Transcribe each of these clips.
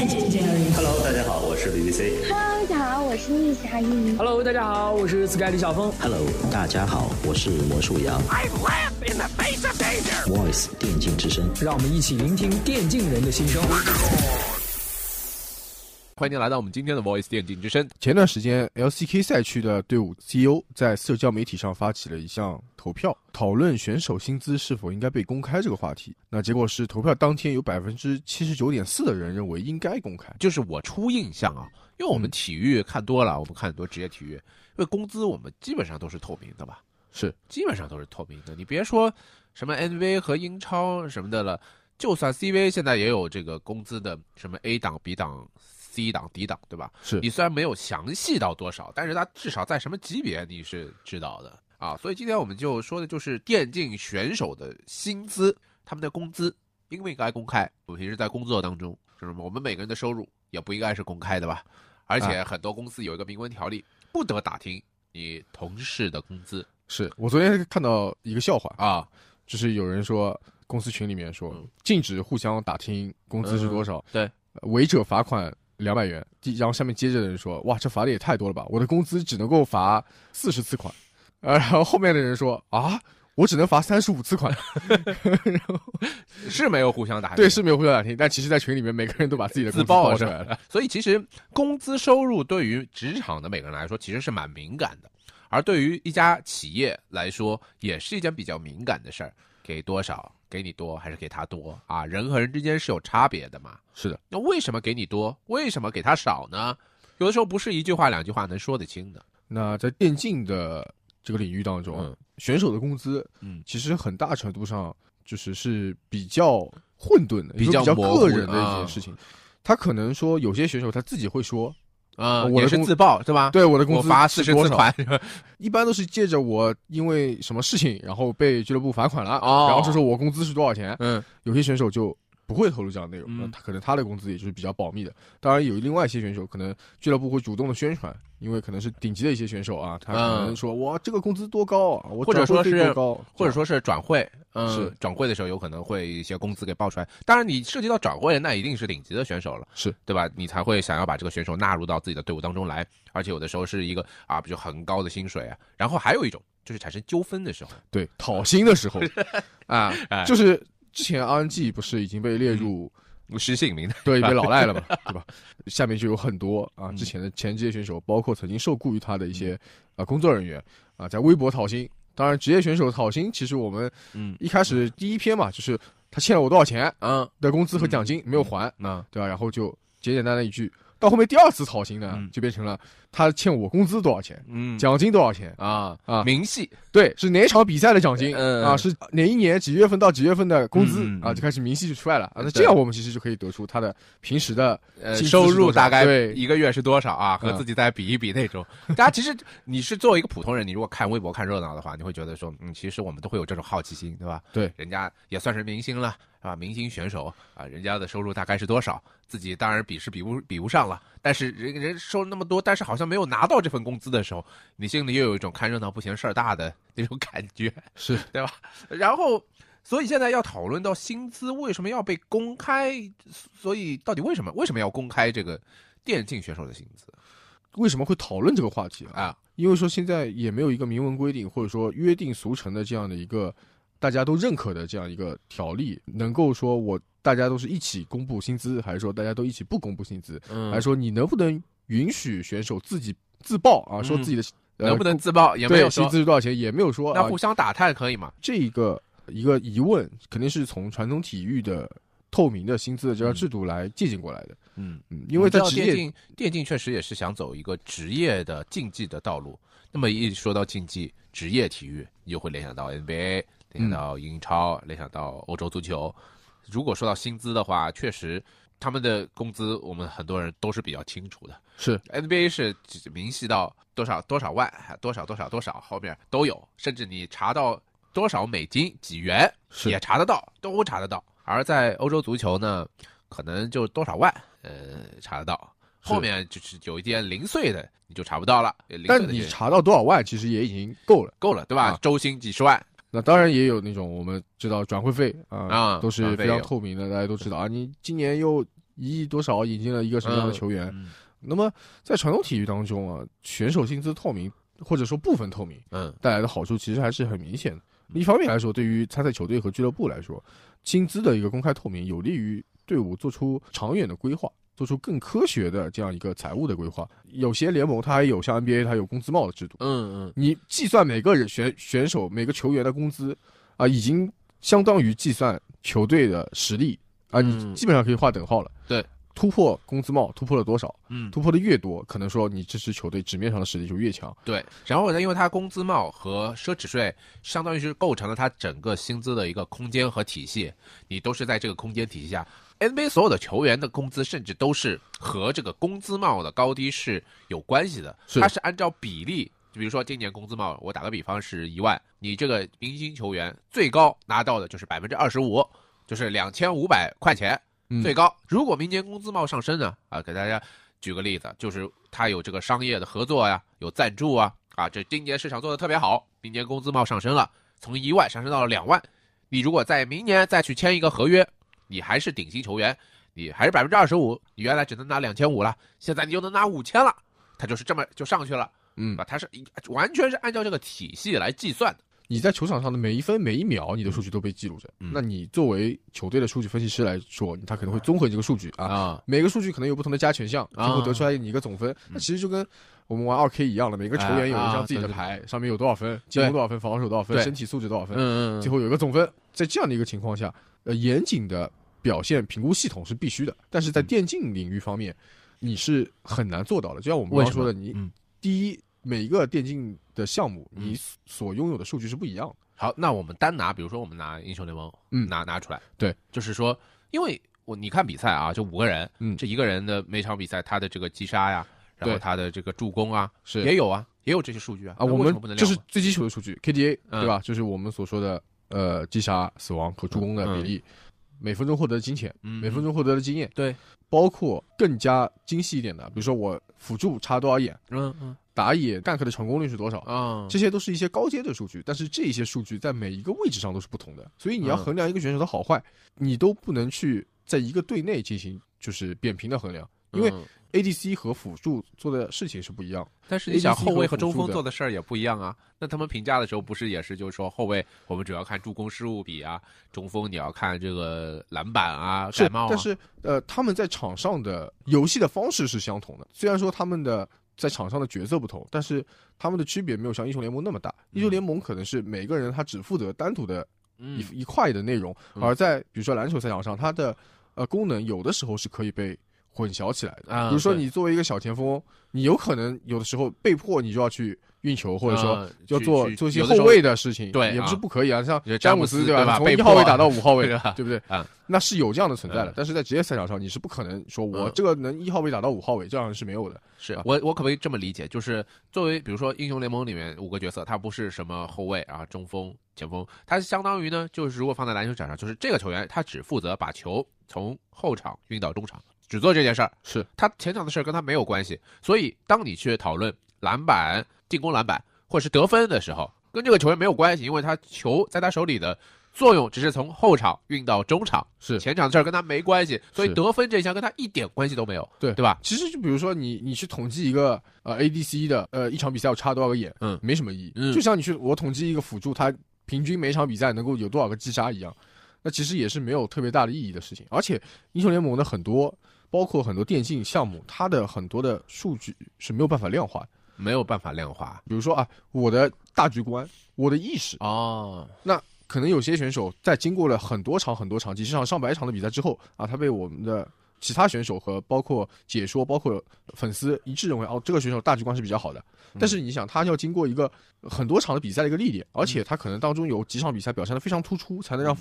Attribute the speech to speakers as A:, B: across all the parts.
A: Legendary。
B: Hello，大家好，我是 BBC。
C: Hello，大家好，我是逆侠一。
D: Hello，大家好，我是 Sky 李晓峰。
E: Hello，大家好，我是魔术羊。Voice 电竞之声，
D: 让我们一起聆听电竞人的心声。
F: 欢迎您来到我们今天的 Voice 电竞之声。
G: 前段时间，LCK 赛区的队伍 CEO 在社交媒体上发起了一项投票，讨论选手薪资是否应该被公开这个话题。那结果是，投票当天有百分之七十九点四的人认为应该公开。
F: 就是我初印象啊，因为我们体育看多了，我们看很多职业体育，因为工资我们基本上都是透明的吧，
G: 是
F: 基本上都是透明的。你别说什么 NBA 和英超什么的了，就算 CV 现在也有这个工资的什么 A 档、B 档、C 档、D 档，对吧？
G: 是
F: 你虽然没有详细到多少，但是它至少在什么级别你是知道的啊。所以今天我们就说的就是电竞选手的薪资，他们的工资应不应该公开？我平时在工作当中，就是？我们每个人的收入也不应该是公开的吧？而且很多公司有一个明文条例，不得打听你同事的工资
G: 是我昨天看到一个笑话，
F: 啊。
G: 就是有人说公司群里面说
F: 嗯
G: 禁止互相打听工资是多少，
F: 对
G: 呃违者罚款两百元。第然后下面接着的人说，哇，这罚的也太多了吧，我的工资只能够罚四十次款。呃，然后后面的人说啊，我只能罚三十五次款。
F: 然后是没有互相打听，
G: 对，是没有互相打听，但其实，在群里面每个人都把自己的工资
F: 自爆是
G: 报出来了。
F: 所以其实工资收入对于职场的每个人来说，其实是蛮敏感的，而对于一家企业来说，也是一件比较敏感的事儿。给多少？给你多还是给他多啊？人和人之间是有差别的嘛。
G: 是的，
F: 那为什么给你多？为什么给他少呢？有的时候不是一句话两句话能说得清的。
G: 那在电竞的这个领域当中，
F: 嗯
G: 选手的工资，
F: 嗯
G: 其实很大程度上就是是比较混沌的，
F: 比
G: 较个人的一
F: 啊
G: 件事情。他可能说有些选手他自己会说，
F: 啊、
G: 我的
F: 是自曝是吧？
G: 对我的工资
F: 我罚四十
G: 是多少
F: 次款，
G: 一般都是借着我因为什么事情，然后被俱乐部罚款了，
F: 哦
G: 然后就说我工资是多少钱。
F: 嗯
G: 有些选手就不会透露这样的内容，他可能他的工资也就是比较保密的。当然有另外一些选手，可能俱乐部会主动的宣传，因为可能是顶级的一些选手啊，他可能说、哇这个工资多高啊，
F: 或者说是
G: 多高，
F: 或者说是转会，嗯，
G: 是
F: 转会的时候有可能会一些工资给报出来。当然，你涉及到转会，那一定是顶级的选手了，
G: 是
F: 对吧？你才会想要把这个选手纳入到自己的队伍当中来，而且有的时候是一个啊，比如很高的薪水啊。然后还有一种就是产生纠纷的时候
G: 对讨薪的时候 啊
F: 哎，
G: 就是之前 RNG 不是已经被列入、
F: 失姓名的，
G: 对被老赖了嘛，对吧？下面就有很多啊
F: 嗯
G: 之前的前职业选手，包括曾经受雇于他的一些啊工作人员啊，在微博讨薪。当然，职业选手讨薪，其实我们
F: 嗯
G: 一开始第一篇嘛，就是他欠了我多少钱
F: 啊，
G: 的工资和奖金没有还，
F: 那
G: 对吧？然后就简简单单一句。到后面第二次讨薪呢
F: 嗯，
G: 就变成了他欠我工资多少钱，
F: 嗯
G: 奖金多少钱，
F: 啊
G: 啊
F: 明细
G: 对，是哪场比赛的奖金
F: 嗯
G: 啊？是哪一年几月份到几月份的工资啊？就开始明细就出来了啊。那这样我们其实就可以得出他的平时的
F: 呃收入大概
G: 对
F: 一个月是多少啊？和
G: 嗯
F: 自己再比一比那种。大家其实你是作为一个普通人，你如果看微博看热闹的话，你会觉得说，嗯，其实我们都会有这种好奇心，对吧？
G: 对，
F: 人家也算是明星了，是吧？明星选手啊，人家的收入大概是多少？自己当然比是比不比不上了，但是人人收那么多，但是好像没有拿到这份工资的时候，你心里又有一种看热闹不嫌事儿大的那种感觉，
G: 是
F: 对吧？然后，所以现在要讨论到薪资为什么要被公开，所以到底为什么为什么要公开这个电竞选手的薪资
G: 为什么会讨论这个话题啊？
F: 啊？
G: 因为说现在也没有一个明文规定或者说约定俗成的这样的一个大家都认可的这样一个条例，能够说我大家都是一起公布薪资，还是说大家都一起不公布薪资，
F: 嗯
G: 还是说你能不能允许选手自己自报啊，说自己的、呃
F: 能不能自报也没有说
G: 薪资是多少钱也没有说啊
F: 那互，相打探可以吗？
G: 这一个一个疑问肯定是从传统体育的透明的薪资的这样制度来借鉴过来的。
F: 嗯，
G: 嗯，因为
F: 电竞电竞确实也是想走一个职业的竞技的道路。那么一说到竞技职业体育，你就会联想到 NBA，联想到英超，联想到欧洲足球。如果说到薪资的话，确实他们的工资我们很多人都是比较清楚的。
G: 是
F: NBA 是只明细到多少多少万，多少多少多少，后面都有，甚至你查到多少美金几元
G: 是
F: 也查得到，都查得到。而在欧洲足球呢，可能就多少万，呃，查得到。后面就是有一点零碎的，你就查不到了。
G: 但你查到多少万，其实也已经够了。
F: 够了，对吧？
G: 啊
F: 周薪几十万，
G: 那当然也有那种我们知道转会费啊，
F: 啊
G: 都是非常透明的，大家都知道啊。你今年又一亿多少引进了一个什么样的球员。
F: 嗯
G: 那么在传统体育当中啊，选手薪资透明或者说部分透明
F: 嗯
G: 带来的好处其实还是很明显的。一方面来说，对于参赛球队和俱乐部来说，薪资的一个公开透明有利于队伍做出长远的规划。做出更科学的这样一个财务的规划，有些联盟它还有像 NBA 它有工资帽的制度，
F: 嗯嗯
G: 你计算每个人选选手每个球员的工资啊，已经相当于计算球队的实力啊，
F: 嗯
G: 你基本上可以划等号了。
F: 对，
G: 突破工资帽突破了多少？
F: 嗯，
G: 突破的越多，可能说你这支球队纸面上的实力就越强。
F: 对。然后呢，因为它工资帽和奢侈税，相当于是构成了它整个薪资的一个空间和体系，你都是在这个空间体系下。NBA 所有的球员的工资，甚至都是和这个工资帽的高低是有关系的，它是按照比例。就比如说今年工资帽，我打个比方是一万，你这个明星球员最高拿到的就是百分之二十五，就是两千五百块钱
G: 嗯
F: 最高。如果明年工资帽上升呢？啊，给大家举个例子，就是他有这个商业的合作呀，有赞助啊，啊，这今年市场做的特别好，明年工资帽上升了，从一万上升到了两万。你如果在明年再去签一个合约，你还是顶薪球员，你还是百分之二十五，你原来只能拿两千五了，现在你就能拿五千了，他就是这么就上去了，
G: 嗯
F: 啊，他是完全是按照这个体系来计算的。
G: 你在球场上的每一分每一秒，你的数据都被记录着。
F: 嗯
G: 那你作为球队的数据分析师来说，他可能会综合这个数据啊，
F: 啊，
G: 每个数据可能有不同的加权项，最
F: 啊
G: 后得出来你一个总分。那其实就跟我们玩二 K 一样了，每个球员有一张自己的
F: 啊
G: 牌，上面有多少分，进攻多少分，防守多少分，身体素质多少分，
F: 嗯
G: 最后有一个总分。在这样的一个情况下，呃，严谨的表现评估系统是必须的，但是在电竞领域方面，你是很难做到的。就像我们刚刚说的，你
F: 嗯。
G: 第一，每一个电竞的项目，
F: 嗯。
G: 你所拥有的数据是不一样的。
F: 好，那我们单拿，比如说我们拿英雄联盟，
G: 嗯。
F: 拿拿出来，
G: 对，
F: 就是说，因为我你看比赛啊，就五个人，
G: 嗯。
F: 这一个人的每场比赛他的这个击杀呀，然后他的这个助攻啊，
G: 是。
F: 也有啊，也有这些数据啊，
G: 啊，我们
F: 为什么不能量化
G: 这是最基础的数据，KDA
F: 嗯。
G: 对吧？就是我们所说的呃击杀、死亡和助攻的比例，每分钟获得的金钱，
F: 嗯
G: 每分钟获得的经验，
F: 对，
G: 包括更加精细一点的，比如说我辅助插多少眼，
F: 嗯嗯。
G: 打野 gank 的成功率是多少，
F: 啊，
G: 这些都是一些高阶的数据，但是这些数据在每一个位置上都是不同的，所以你要
F: 嗯。
G: 衡量一个选手的好坏，你都不能去在一个队内进行就是扁平的衡量，因为
F: 嗯
G: ADC 和辅助做的事情是不一样。
F: 但是你想后卫和中锋做的事儿也不一样啊。那他们评价的时候不是也是就是说后卫我们主要看助攻失误比啊，中锋你要看这个篮板啊、
G: 是
F: 盖，帽啊。
G: 但是呃，他们在场上的游戏的方式是相同的，虽然说他们的在场上的角色不同，但是他们的区别没有像英雄联盟那么大。英雄联盟可能是每个人他只负责单独的
F: 嗯
G: 一、一块的内容，
F: 嗯
G: 而在比如说篮球赛场上，它的呃功能有的时候是可以被混淆起来的。
F: 啊
G: 比如说你作为一个小前锋，你有可能有的时候被迫你就要去运球，或者说
F: 啊
G: 要做做一些后卫的事情，
F: 对
G: 也不是
F: 啊
G: 不可以啊。像詹姆
F: 斯
G: 斯对吧？从一号位打到五号位，
F: 对
G: 不对？
F: 啊，
G: 那是有这样的存在的
F: 嗯，
G: 但是在职业赛场上，你是不可能说我
F: 嗯
G: 这个能一号位打到五号位，这样是没有的。
F: 是
G: 啊
F: 我我可不可以这么理解？就是作为比如说英雄联盟里面五个角色，他不是什么后卫啊、中锋、前锋，他相当于呢，就是如果放在篮球场上，就是这个球员他只负责把球从后场运到中场，只做这件事儿，
G: 是
F: 他前场的事儿跟他没有关系。所以当你去讨论篮板、进攻篮板或者是得分的时候，跟这个球员没有关系，因为他球在他手里的作用只是从后场运到中场，
G: 是
F: 前场的事儿跟他没关系，所以得分这项跟他一点关系都没有，
G: 对
F: 对吧？
G: 其实就比如说你你去统计一个呃 ADC 的呃一场比赛我插多少个眼，
F: 嗯
G: 没什么意义。
F: 嗯
G: 就像你去我统计一个辅助，他平均每场比赛能够有多少个击杀一样，那其实也是没有特别大的意义的事情。而且英雄联盟的很多，包括很多电竞项目，它的很多的数据是没有办法量化。
F: 没有办法量化
G: 比如说啊，我的大局观，我的意识，
F: 啊，
G: 那可能有些选手在经过了很多场、很多场、几十场、上百场的比赛之后啊，他被我们的其他选手和包括解说、包括粉丝一致认为，哦，这个选手大局观是比较好的。但是你想，他要经过一个很多场的比赛的一个历练，而且他可能当中有几场比赛表现的非常突出，才能让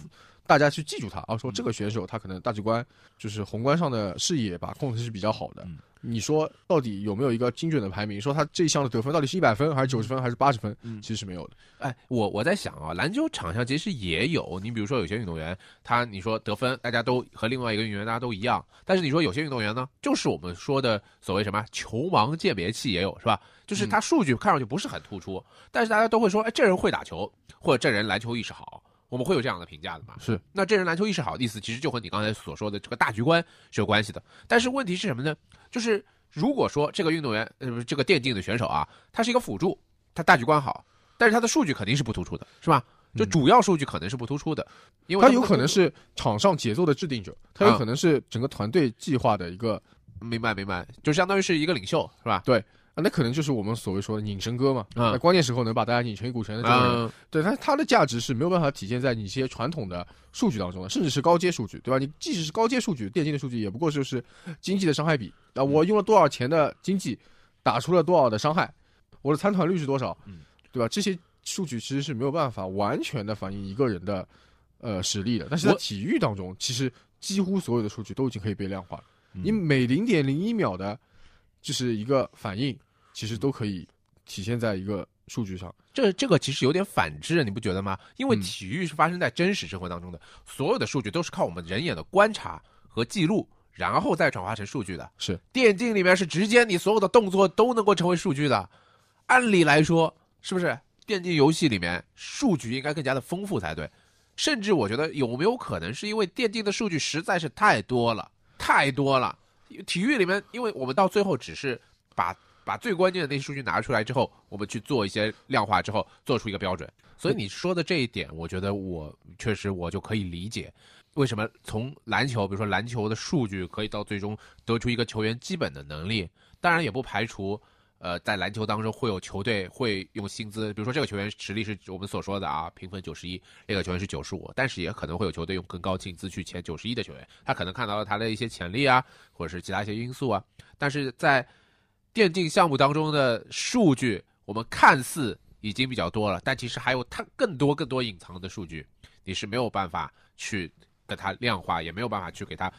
G: 大家去记住他啊，说这个选手他可能大局观就是宏观上的视野把控的是比较好的。
F: 嗯
G: 你说到底有没有一个精准的排名？说他这一项的得分到底是一百分还是九十分还是八十分？
F: 嗯
G: 其实是没有的。
F: 哎，我我在想啊，篮球场上其实也有，你比如说有些运动员，他你说得分，大家都和另外一个运动员大家都一样，但是你说有些运动员呢，就是我们说的所谓什么球盲鉴别器也有是吧？就是他数据看上去不是很突出，但是大家都会说，哎，这人会打球，或者这人篮球意识好，我们会有这样的评价的嘛？
G: 是，
F: 那这人篮球意识好的，意思其实就和你刚才所说的这个大局观是有关系的。但是问题是什么呢？就是如果说这个运动员，呃，这个电竞的选手啊，他是一个辅助，他大局观好，但是他的数据肯定是不突出的，是吧？就主要数据可能是不突出的，因为
G: 他有可能是场上节奏的制定者，他有可能是整个团队计划的一个，
F: 明白明白，就相当于是一个领袖，是吧？
G: 对。那可能就是我们所谓说的拧神歌嘛，
F: 嗯
G: 在关键时候能把大家拧成一股绳的这种人，
F: 嗯，
G: 对他他的价值是没有办法体现在你一些传统的数据当中的，甚至是高阶数据，对吧？你即使是高阶数据，电竞的数据也不过就是经济的伤害比啊，我用了多少钱的经济，打出了多少的伤害，我的参团率是多少，
F: 嗯
G: 对吧？这些数据其实是没有办法完全的反映一个人的呃实力的，但是在体育当中，其实几乎所有的数据都已经可以被量化你每零点零一秒的，就是一个反应，其实都可以体现在一个数据上。
F: 这这个其实有点反制，你不觉得吗？因为
G: 嗯
F: 体育是发生在真实生活当中的，所有的数据都是靠我们人眼的观察和记录，然后再转化成数据的。
G: 是
F: 电竞里面是直接你所有的动作都能够成为数据的，按理来说，是不是？电竞游戏里面数据应该更加的丰富才对，甚至我觉得有没有可能是因为电竞的数据实在是太多了，太多了。体育里面，因为我们到最后只是把把最关键的那些数据拿出来之后，我们去做一些量化之后，做出一个标准。所以你说的这一点，我觉得我确实我就可以理解，为什么从篮球，比如说篮球的数据，可以到最终得出一个球员基本的能力。当然也不排除，呃，在篮球当中会有球队会用薪资，比如说这个球员实力是我们所说的啊，评分九十一，那个球员是九十五，但是也可能会有球队用更高薪资去签九十一的球员，他可能看到了他的一些潜力啊，或者是其他一些因素啊。但是在电竞项目当中的数据，我们看似已经比较多了，但其实还有它更多更多隐藏的数据，你是没有办法去跟它量化，也没有办法去给它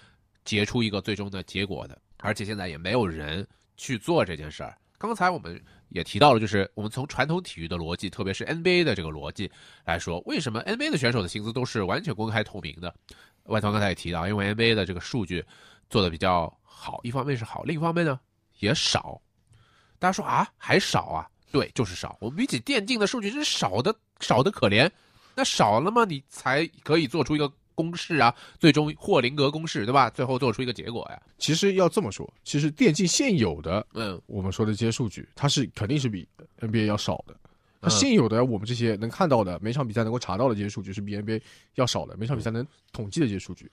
F: 结出一个最终的结果的。而且现在也没有人去做这件事儿。刚才我们也提到了，就是我们从传统体育的逻辑，特别是 NBA 的这个逻辑来说，为什么 NBA 的选手的薪资都是完全公开透明的？外团刚才也提到，因为 NBA 的这个数据做的比较好，一方面是好，另一方面呢也少。大家说啊，还少啊？对，就是少。我们比起电竞的数据是少的，少的可怜。那少了吗，你才可以做出一个公式啊，最终霍林格公式，对吧？最后做出一个结果呀。
G: 其实要这么说，其实电竞现有的
F: 嗯，
G: 我们说的这些数据，它是肯定是比 NBA 要少的。它
F: 嗯
G: 现有的我们这些能看到的每场比赛能够查到的这些数据是比 NBA 要少的，每场比赛能统计的这些数据。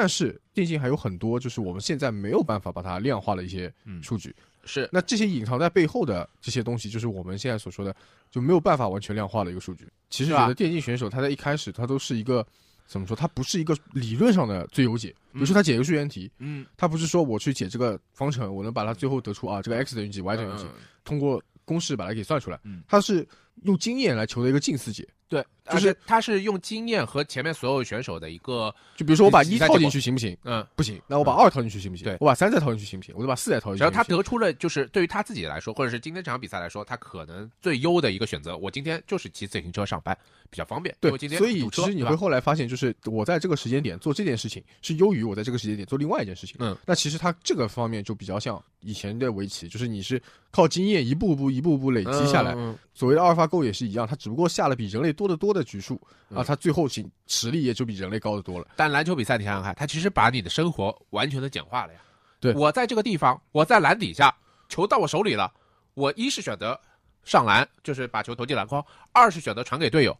G: 但是电竞还有很多就是我们现在没有办法把它量化的一些
F: 嗯
G: 数据。
F: 是
G: 那这些隐藏在背后的这些东西，就是我们现在所说的就没有办法完全量化的一个数据。其实
F: 是吧
G: 觉得电竞选手他在一开始他都是一个怎么说？他不是一个理论上的最优解。比如说他解一个数学题，
F: 嗯，
G: 他不是说我去解这个方程，我能把它最后得出啊这个 x 等于几，y 等于几，通过公式把它给算出来。
F: 嗯
G: 他是用经验来求的一个近似解。
F: 对，
G: 就
F: 就是是他是用经验和前面所有选手的一个，
G: 就比如说我把一套进去行不行？
F: 嗯，
G: 不行。那我把二套进去行不行？
F: 对
G: 我把三再套进去行不行？我就把四再套进去
F: 只要
G: 行不行。
F: 他得出了，就是对于他自己来说，或者是今天这场比赛来说，他可能最优的一个选择，我今天就是骑自行车上班，比较方便。
G: 对
F: 为今，天
G: 所以其实你会后来发现，就是我在这个时间点做这件事情，是优于我在这个时间点做另外一件事情。
F: 嗯，
G: 那其实他这个方面就比较像以前的围棋，就是你是靠经验一步步、一步步累积下来。
F: 嗯
G: 所谓的阿尔法狗也是一样，它只不过下了比人类多得多的局数啊，
F: 嗯
G: 它最后行实力也就比人类高得多了。
F: 但篮球比赛，你想想看，它其实把你的生活完全的简化了呀。
G: 对
F: 我在这个地方，我在篮底下，球到我手里了，我一是选择上篮，就是把球投进篮筐；二是选择传给队友；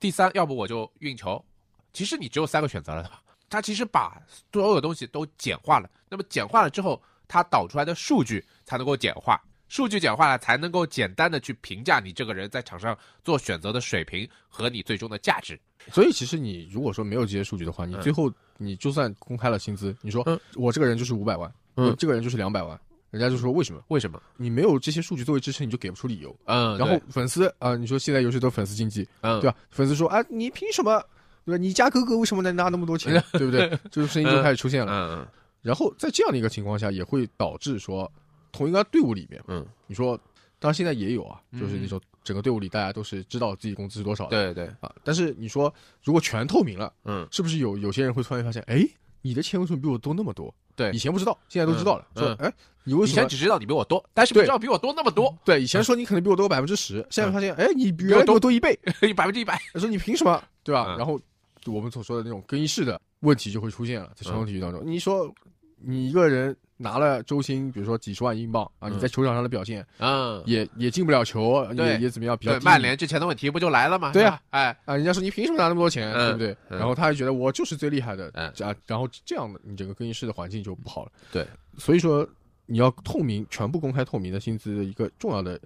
F: 第三，要不我就运球。其实你只有三个选择了的。它其实把所有东西都简化了。那么简化了之后，它导出来的数据才能够简化，数据简化了才能够简单的去评价你这个人在场上做选择的水平和你最终的价值。
G: 所以其实你如果说没有这些数据的话，你
F: 嗯
G: 最后你就算公开了薪资，你说
F: 嗯
G: 我这个人就是五百万，
F: 嗯
G: 我这个人就是两百万，人家就说为什么？
F: 为什么？
G: 你没有这些数据作为支撑，你就给不出理由。
F: 嗯，
G: 然后粉丝啊、你说现在游戏都粉丝经济，
F: 嗯，
G: 对吧？粉丝说啊，你凭什么？对吧？你家哥哥为什么能拿那么多钱？对不对？这个声音就开始出现了。
F: 嗯嗯
G: 然后在这样的一个情况下，也会导致说，同一个队伍里面，
F: 嗯，
G: 你说，当然现在也有啊，
F: 嗯
G: 就是那种整个队伍里大家都是知道自己工资是多少的，
F: 对对，
G: 啊。但是你说，如果全透明了，
F: 嗯，
G: 是不是有有些人会突然发现，哎，你的钱为什么比我多那么多？
F: 对
G: 以前不知道，现在都知道了。
F: 嗯
G: 说，哎，你为什么？
F: 以前只知道你比我多，但是不知道比我多那么多，
G: 对，以前说你可能比我多百分之十，现在发现，哎，你比
F: 我
G: 原来
F: 多
G: 多一倍。
F: 百分之一百。
G: 说你凭什么？对吧？
F: 嗯
G: 然后我们所说的那种更衣室的问题就会出现了，在传统体育当中。你说你一个人拿了周薪，比如说几十万英镑啊，
F: 嗯。
G: 你在球场上的表现
F: 嗯，
G: 也也进不了球，
F: 对。
G: 也也怎么样，比较
F: 对，曼联之前的问题不就来了吗？
G: 对啊。
F: 是吧，哎，
G: 啊，人家说你凭什么拿那么多钱，
F: 嗯
G: 对不对？
F: 嗯。
G: 然后他还觉得我就是最厉害的，
F: 嗯。
G: 啊，然后这样的你整个更衣室的环境就不好了。
F: 对，
G: 所以说你要透明，全部公开透明的薪资的一个重要的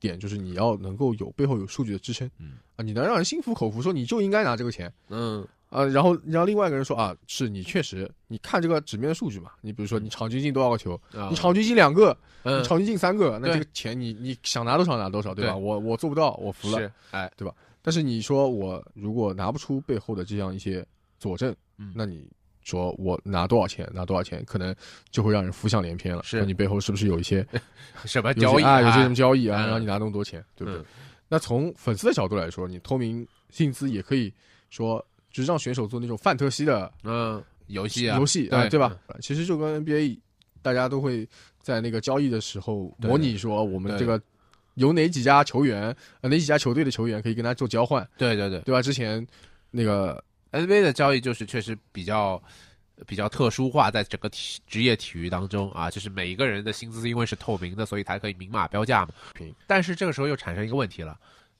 G: 点就是你要能够有背后有数据的支撑，
F: 嗯。
G: 啊，你能让人心服口服，说你就应该拿这个钱。
F: 嗯
G: 啊，然后然后另外一个人说啊，是你确实，你看这个纸面的数据嘛，你比如说你场均进多少个球，
F: 啊
G: 你场均进两个，
F: 嗯
G: 你场均进三个，那这个钱你你想拿多少拿多少，对吧？
F: 对
G: 我我做不到，我服了。
F: 哎，对吧，
G: 但是你说我如果拿不出背后的这样一些佐证，
F: 嗯
G: 那你说我拿多少钱拿多少钱，可能就会让人浮想联翩了。
F: 是
G: 说你背后是不是有一些
F: 什么交易
G: 啊，有些什么交易啊，
F: 嗯
G: 让你拿那么多钱，对不对？
F: 嗯
G: 那从粉丝的角度来说，你透明薪资也可以说，就是让选手做那种范特西的
F: 嗯，游戏啊，
G: 游戏啊，
F: 对
G: 对。吧？其实就跟 NBA 大家都会在那个交易的时候模拟说，我们这个有哪几家球员，呃，哪几家球队的球员可以跟他做交换，
F: 对对对。
G: 对吧？之前那个
F: NBA 的交易就是确实比较比较特殊化，在整个体职业体育当中啊，就是每一个人的薪资因为是透明的，所以才可以明码标价嘛。但是这个时候又产生一个问题了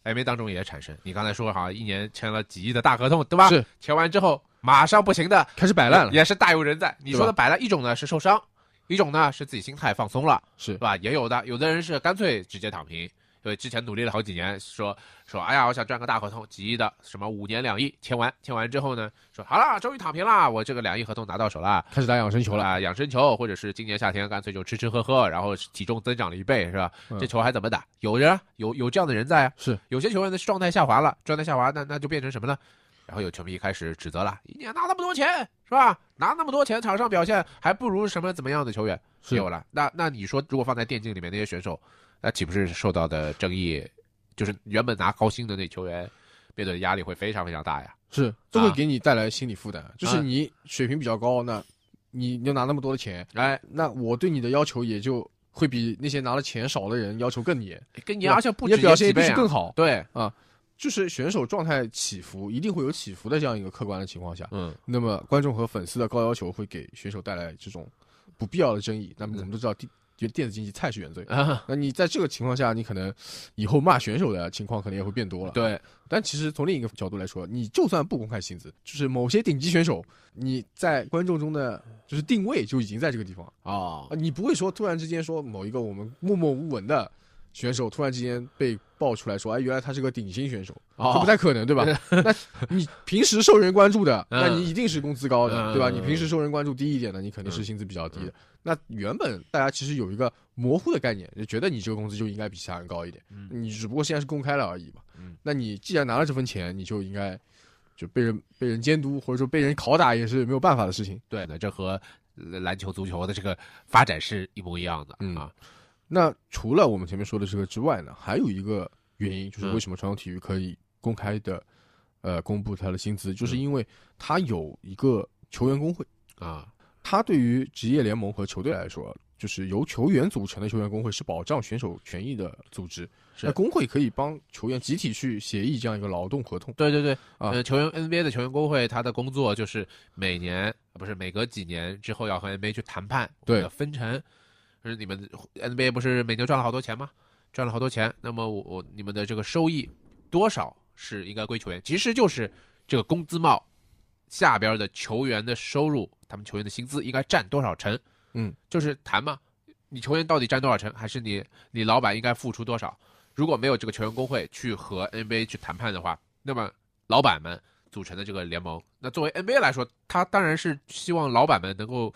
F: ，NBA 当中也产生，你刚才说好像一年签了几亿的大合同，对吧？
G: 是
F: 签完之后马上不行的，
G: 开始摆烂了，
F: 也是大有人在。你说的摆烂，一种呢是受伤，一种呢是自己心态放松了，
G: 是
F: 对吧？也有的，有的人是干脆直接躺平。因为之前努力了好几年，说说，哎呀，我想赚个大合同，几亿的，什么五年两亿，签完，签完之后呢，说好了，终于躺平了，我这个两亿合同拿到手了，
G: 开始打养生球了。
F: 啊，养生球，或者是今年夏天干脆就吃吃喝喝，然后体重增长了一倍，是吧？
G: 嗯
F: 这球还怎么打？有人有有这样的人在啊，
G: 是
F: 有些球员的状态下滑了，状态下滑，那那就变成什么呢？然后有球迷开始指责了，一年拿那么多钱是吧？拿那么多钱，场上表现还不如什么怎么样的球员？
G: 是
F: 有了，那那你说，如果放在电竞里面那些选手，那岂不是受到的争议，就是原本拿高薪的那球员面对的压力会非常非常大呀？
G: 是，都会
F: 啊
G: 给你带来心理负担。就是
F: 啊
G: 你水平比较高，那你你要拿那么多的钱，
F: 哎，
G: 那我对你的要求也就会比那些拿了钱少的人要求更严，更严
F: 而且不止
G: 你表现
F: 几倍啊
G: 必须更好。
F: 对啊，
G: 就是选手状态起伏，一定会有起伏的这样一个客观的情况下，
F: 嗯，
G: 那么观众和粉丝的高要求会给选手带来这种不必要的争议。那么我们都知道电就电子竞技菜是原罪，
F: 啊，
G: 那你在这个情况下，你可能以后骂选手的情况可能也会变多了。，
F: 对，
G: 但其实从另一个角度来说，你就算不公开薪资，就是某些顶级选手，你在观众中的就是定位就已经在这个地方。
F: 哦
G: 啊，，你不会说突然之间说某一个我们默默无闻的选手突然之间被爆出来说，哎，原来他是个顶薪选手，
F: 哦
G: 这不太可能，对吧？那你平时受人关注的，
F: 嗯
G: 那你一定是工资高的，
F: 嗯
G: 对吧？你平时受人关注低一点的，你肯定是薪资比较低的。那原本大家其实有一个模糊的概念，就觉得你这个工资就应该比其他人高一点，
F: 嗯
G: 你只不过现在是公开了而已嘛。
F: 嗯
G: 那你既然拿了这份钱，你就应该就被人被人监督，或者说被人拷打也是没有办法的事情。
F: 对的，这和呃篮球、足球的这个发展是一模一样的、
G: 嗯
F: 啊。
G: 那除了我们前面说的这个之外呢，还有一个原因，就是
F: 嗯
G: 为什么传统体育可以公开的，呃，公布他的薪资，就是因为他有一个球员工会。
F: 啊，
G: 他对于职业联盟和球队来说，就是由球员组成的球员工会是保障选手权益的组织。
F: 是
G: 那工会可以帮球员集体去协议这样一个劳动合同。
F: 对对对，
G: 啊
F: 呃，球员 NBA 的球员工会，他的工作就是每年不是每隔几年之后要和 NBA 去谈判
G: 对
F: 的分成，就是你们 NBA 不是每年赚了好多钱吗？赚了好多钱，那么我我你们的这个收益多少是应该归球员？其实就是这个工资帽下边的球员的收入，他们球员的薪资应该占多少成？
G: 嗯，
F: 就是谈嘛，你球员到底占多少成，还是你你老板应该付出多少？如果没有这个球员工会去和 NBA 去谈判的话，那么老板们组成的这个联盟，那作为 NBA 来说，他当然是希望老板们能够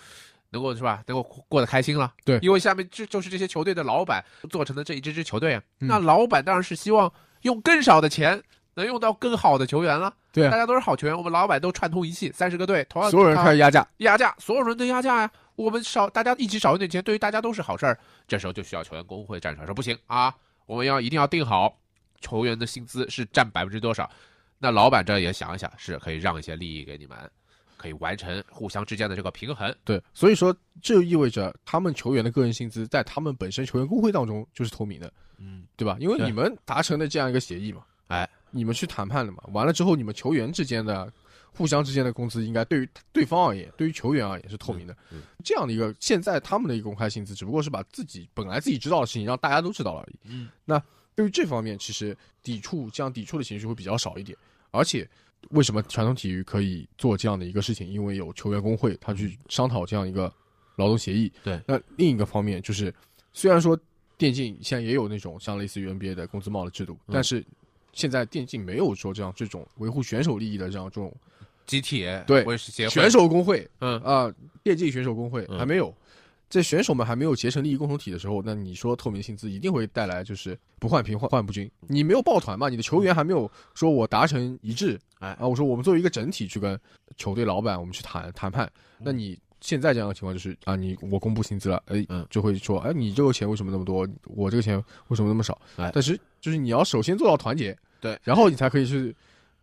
F: 能够是吧，能够过得开心了。
G: 对
F: 因为下面这就是这些球队的老板做成的这一支支球队啊，
G: 嗯
F: 那老板当然是希望用更少的钱能用到更好的球员了。
G: 对啊
F: 大家都是好球员，我们老板都串通一气，三十个队，同样
G: 所有人开始压价。
F: 压价，所有人都压价呀。我们少，大家一起少一点钱，对于大家都是好事儿。这时候就需要球员工会站出来说，不行啊，我们要一定要定好球员的薪资是占百分之多少。那老板这也想一想，是可以让一些利益给你们，可以完成互相之间的这个平衡。
G: 对，所以说这就意味着他们球员的个人薪资在他们本身球员工会当中就是透明的，
F: 嗯，
G: 对吧？因为你们达成的这样一个协议嘛，
F: 哎，
G: 你们去谈判了嘛，完了之后你们球员之间的互相之间的工资应该对于对方而言，对于球员而言是透明的。
F: 嗯
G: 这样的一个现在他们的一个公开薪资，只不过是把自己本来自己知道的事情让大家都知道了而已。
F: 嗯，
G: 那对于这方面，其实抵触这样抵触的情绪会比较少一点。而且，为什么传统体育可以做这样的一个事情？因为有球员工会，他去商讨这样一个劳动协议。
F: 对
G: 那另一个方面就是，虽然说电竞现在也有那种像类似于 NBA 的工资帽的制度，
F: 嗯
G: 但是现在电竞没有说这样这种维护选手利益的这样这种
F: 集体
G: 对选手工会
F: 嗯
G: 啊、电竞选手工会
F: 嗯
G: 还没有。在选手们还没有结成利益共同体的时候，那你说透明薪资一定会带来就是不换平换换不均。你没有抱团嘛？你的球员还没有说我达成一致，
F: 哎
G: 啊，我说我们作为一个整体去跟球队老板我们去谈谈判。那你现在这样的情况就是啊，你我公布薪资了，哎
F: 嗯，
G: 就会说，哎，你这个钱为什么那么多？我这个钱为什么那么少？
F: 哎
G: 但是就是你要首先做到团结，
F: 对，
G: 然后你才可以去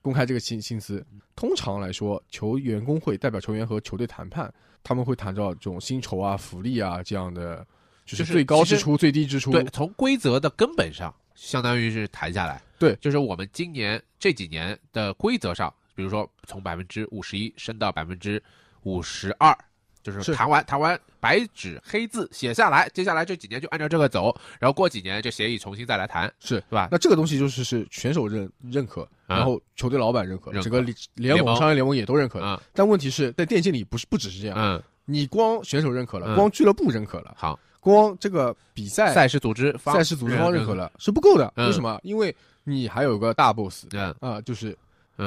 G: 公开这个薪薪资。通常来说，球员工会代表球员和球队谈判，他们会谈到这种薪酬啊、福利啊这样的，就
F: 就是
G: 是最高支出、最低支出。
F: 对，从规则的根本上，相当于是谈下来。
G: 对
F: 就是我们今年这几年的规则上，比如说从百分之五十一升到百分之五十二，就是
G: 是
F: 谈完谈完白纸黑字写下来，接下来这几年就按照这个走，然后过几年这协议重新再来谈，
G: 是
F: 是吧？
G: 那这个东西就是是选手认认可，
F: 啊
G: 然后球队老板认可，整个联
F: 盟
G: 盟、商业联盟也都认可的。
F: 嗯
G: 但问题是在电竞里不是不只是这样，
F: 嗯，
G: 你光选手认可了，
F: 嗯
G: 光俱乐部认可了，
F: 好，
G: 光这个比赛
F: 赛事组织方
G: 赛事组织方认可，了是不够的。
F: 嗯
G: 为什么？因为你还有个大 boss
F: 嗯
G: 啊，就是
F: 嗯，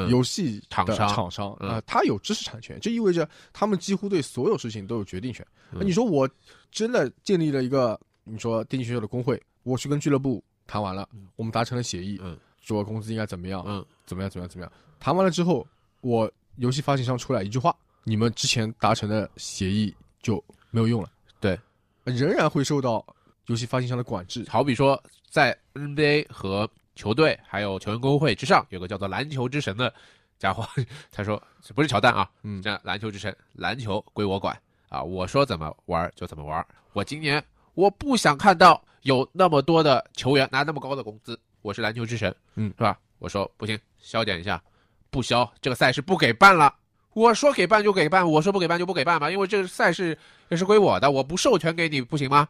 G: 游戏
F: 厂商。
G: 厂商
F: 嗯。
G: 啊，他有知识产权，这意味着他们几乎对所有事情都有决定权。那
F: 嗯
G: 你说我真的建立了一个，你说电竞选手的工会，我去跟俱乐部谈完了，我们达成了协议，
F: 嗯。
G: 说工资应该怎么样，
F: 嗯。
G: 怎么样，怎么样，怎么样。谈完了之后，我游戏发行商出来一句话，你们之前达成的协议就没有用了，
F: 对，
G: 仍然会受到游戏发行商的管制。
F: 好比说在 NBA 和球队还有球员工会之上，有个叫做篮球之神的家伙，他说这不是乔丹啊，
G: 嗯
F: 这篮球之神，篮球归我管啊，我说怎么玩就怎么玩。我今年我不想看到有那么多的球员拿那么高的工资，我是篮球之神，
G: 嗯
F: 是吧？我说不行，削减一下，不削，这个赛事不给办了。我说给办就给办，我说不给办就不给办吧，因为这个赛事也是归我的，我不授权给你，不行吗？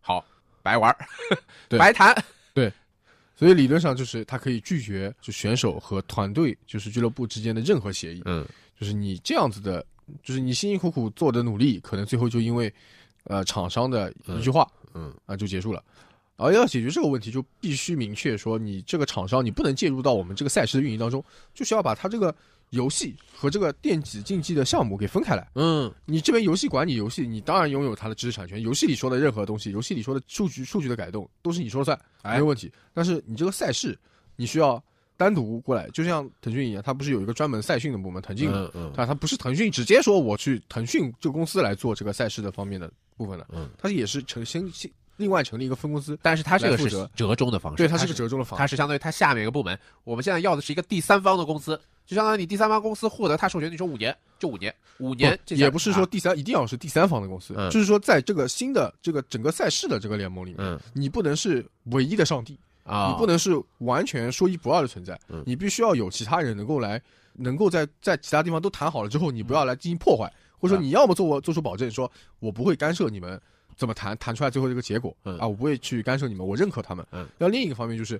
F: 好，白玩，
G: 对
F: 白谈。
G: 所以理论上就是他可以拒绝就选手和团队就是俱乐部之间的任何协议，
F: 嗯。
G: 就是你这样子的，就是你辛辛苦苦做的努力，可能最后就因为呃厂商的一句话
F: 嗯
G: 啊就结束了。而要解决这个问题，就必须明确说，你这个厂商你不能介入到我们这个赛事的运营当中，就是要把他这个游戏和这个电子竞技的项目给分开来。
F: 嗯
G: 你这边游戏管理游戏，你当然拥有它的知识产权。游戏里说的任何东西，游戏里说的数据数据的改动，都是你说了算，
F: 哎
G: 没有问题。但是你这个赛事，你需要单独过来，就像腾讯一样，它不是有一个专门赛训的部门，腾讯的，
F: 嗯嗯
G: 但它不是腾讯直接说我去腾讯这个公司来做这个赛事的方面的部分的，
F: 嗯，
G: 它也是成新新另外成立一个分公司，
F: 但是它这个是折中的方式，
G: 对，它
F: 它
G: 是个折中的方式
F: 它是相当于它下面一个部门，我们现在要的是一个第三方的公司，就相当于你第三方公司获得他授权，你说五年就五年，五年
G: 也不是说
F: 啊
G: 第三一定要是第三方的公司，
F: 嗯
G: 就是说在这个新的这个整个赛事的这个联盟里面，
F: 嗯
G: 你不能是唯一的上帝。
F: 啊，
G: 你不能是完全说一不二的存在，
F: 嗯
G: 你必须要有其他人能够来，能够在在其他地方都谈好了之后，你不要来进行破坏，或者说
F: 啊
G: 你要么做我做出保证，说我不会干涉你们怎么谈谈出来最后这个结果，
F: 嗯
G: 啊，我不会去干涉你们，我认可他们。
F: 嗯，
G: 那另一个方面就是，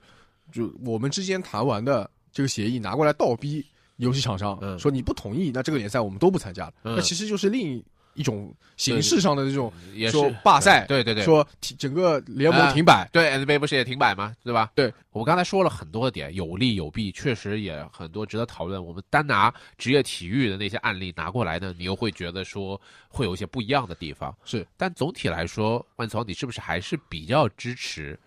G: 就我们之间谈完的这个协议拿过来倒逼游戏厂商，
F: 嗯
G: 说你不同意，那这个联赛我们都不参加了，
F: 嗯
G: 那其实就是另一一种形式上的这种说罢赛，
F: 对对对，
G: 说整个联盟
F: 啊
G: 停摆，
F: 对 NBA 不是也停摆吗？对吧？
G: 对，
F: 我们刚才说了很多的点，有利有弊，确实也很多值得讨论。我们单拿职业体育的那些案例拿过来呢，你又会觉得说会有一些不一样的地方。
G: 是，
F: 但总体来说，万聪，你是不是还是比较支持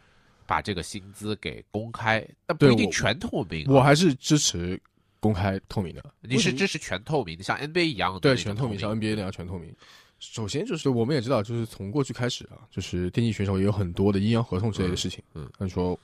F: 把这个薪资给公开？但不一定全透明、啊。
G: 我还是支持公开透明的。
F: 你是支持全透明的，像 NBA 一样的
G: 对全透明，像 NBA 那样全透明。首先就是我们也知道，就是从过去开始啊，就是电竞选手也有很多的阴阳合同之类的事情。
F: 嗯嗯
G: 他说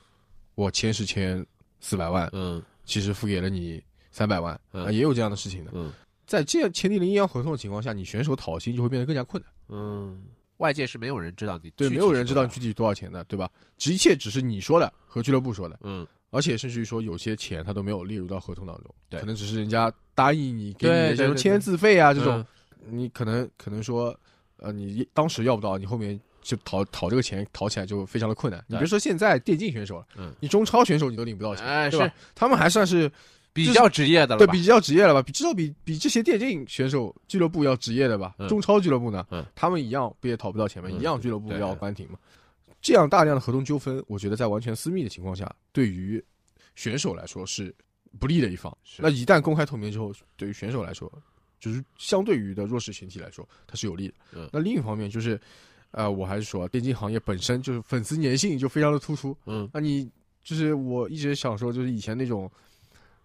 G: 我签是签四百万，
F: 嗯
G: 其实付给了你三百万，
F: 嗯
G: 啊，也有这样的事情的。
F: 嗯
G: 在这样签订了阴阳合同的情况下，你选手讨薪就会变得更加困难。
F: 嗯，外界是没有人知道你
G: 对，没有人知道
F: 你
G: 具体多少钱的，对吧？这一切只是你说的和俱乐部说的
F: 嗯
G: 而且甚至于说有些钱他都没有列入到合同当中，
F: 对
G: 可能只是人家答应你给你签字费啊这种
F: 嗯，
G: 你可能可能说，呃，你当时要不到，你后面就讨讨这个钱讨起来就非常的困难。你
F: 对
G: 别说现在电竞选手了，
F: 嗯
G: 你中超选手你都领不到钱，
F: 哎
G: 对吧
F: 是？
G: 他们还算是
F: 比较职业的了？
G: 对比较职业了吧？比至少比比这些电竞选手俱乐部要职业的吧？
F: 嗯
G: 中超俱乐部呢，
F: 嗯
G: 他们一样不也讨不到钱吗？
F: 嗯
G: 一样俱乐部要关停嘛。这样大量的合同纠纷，我觉得在完全私密的情况下，对于选手来说是不利的一方。那一旦公开透明之后，对于选手来说，就是相对于的弱势群体来说，它是有利的。
F: 嗯
G: 那另一方面就是，呃，我还是说，电竞行业本身就是粉丝粘性就非常的突出。
F: 嗯
G: 那你就是我一直想说，就是以前那种，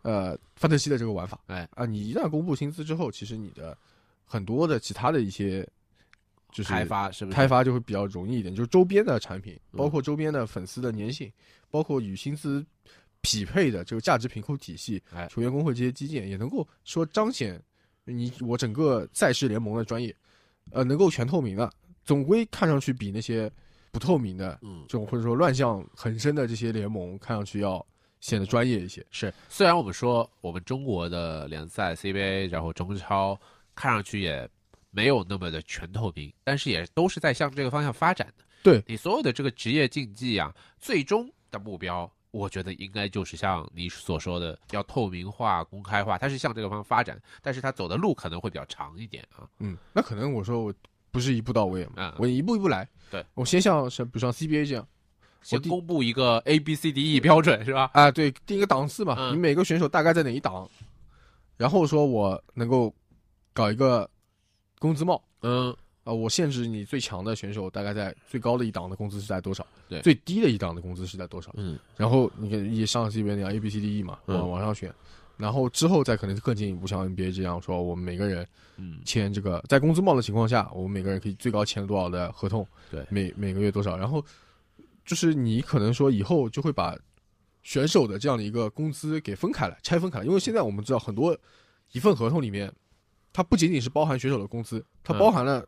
G: 呃，范特西的这个玩法，
F: 哎
G: 啊，你一旦公布薪资之后，其实你的很多的其他的一些就是
F: 开发是不是？
G: 开发就会比较容易一点，就是周边的产品，
F: 嗯
G: 包括周边的粉丝的粘性，包括与薪资匹配的这个价值评估体系
F: 哎，
G: 球员工会这些基建，也能够说彰显你我整个赛事联盟的专业，呃，能够全透明的，总归看上去比那些不透明的
F: 嗯
G: 这种或者说乱象横生的这些联盟看上去要显得专业一些。
F: 是，虽然我们说我们中国的联赛 CBA，然后中超看上去也没有那么的全透明，但是也都是在向这个方向发展的。
G: 对
F: 你所有的这个职业竞技啊，最终的目标，我觉得应该就是像你所说的要透明化、公开化，它是向这个方向发展，但是它走的路可能会比较长一点啊。
G: 嗯，那可能我说我不是一步到位嘛，
F: 嗯
G: 我一步一步来。
F: 对，
G: 我先像像比如像 CBA 这样第
F: 先公布一个 A B C D E 标准是吧？
G: 啊，对，定一个档次嘛，
F: 嗯
G: 你每个选手大概在哪一档，然后说我能够搞一个工资帽。
F: 嗯，
G: 啊，我限制你最强的选手大概在最高的一档的工资是在多少？
F: 对
G: 最低的一档的工资是在多少？
F: 嗯，
G: 然后你看也上 CBA 那样 A B C D E 嘛，
F: 嗯
G: 往往上选，然后之后再可能更进一步，像 NBA 这样说，我们每个人
F: 嗯
G: 签这个在工资帽的情况下，我们每个人可以最高签多少的合同？
F: 对
G: 每每个月多少？然后就是你可能说以后就会把选手的这样的一个工资给分开来，拆分开来，因为现在我们知道很多一份合同里面，它不仅仅是包含选手的工资，它
F: 嗯。
G: 包含了、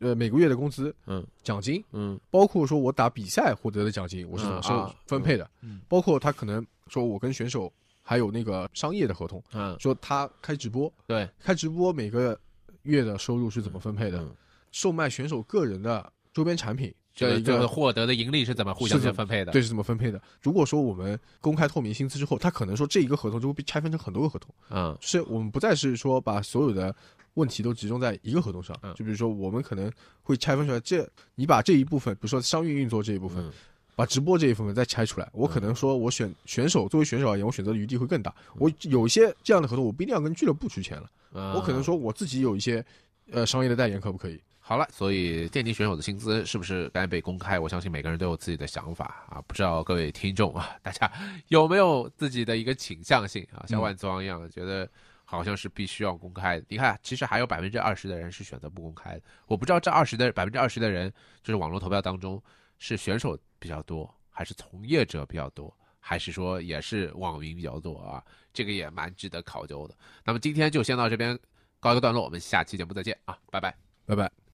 G: 呃每个月的工资、
F: 嗯
G: 奖金，
F: 嗯
G: 包括说我打比赛获得的奖金，我是怎么分配的，
F: 嗯
G: 包括他可能说我跟选手还有那个商业的合同，
F: 嗯，
G: 说他开直播，
F: 对，
G: 开直播每个月的收入是怎么分配的，
F: 嗯。
G: 售卖选手个人的周边产品
F: 这这个获得的盈利是怎么互相分配的？
G: 对是怎么分配的。如果说我们公开透明薪资之后，他可能说这一个合同就会被拆分成很多个合同，
F: 嗯
G: 就是我们不再是说把所有的问题都集中在一个合同上
F: 嗯，
G: 就比如说我们可能会拆分出来，这你把这一部分，比如说商业运作这一部分，
F: 嗯
G: 把直播这一部分再拆出来，我可能说我选选手作为选手而言，我选择的余地会更大。我有一些这样的合同，我不一定要跟俱乐部去签了，
F: 嗯
G: 我可能说我自己有一些呃商业的代言，可不可以？
F: 好了，所以电竞选手的薪资是不是该被公开？我相信每个人都有自己的想法啊。不知道各位听众啊，大家有没有自己的一个倾向性啊？像
G: 嗯
F: 万磁王一样，觉得好像是必须要公开的。你看，其实还有百分之二十的人是选择不公开的。我不知道这二十的百分之二十的人，就是网络投票当中是选手比较多，还是从业者比较多，还是说也是网民比较多啊？这个也蛮值得考究的。那么今天就先到这边告一个段落，我们下期节目再见啊，拜拜。
G: 拜拜。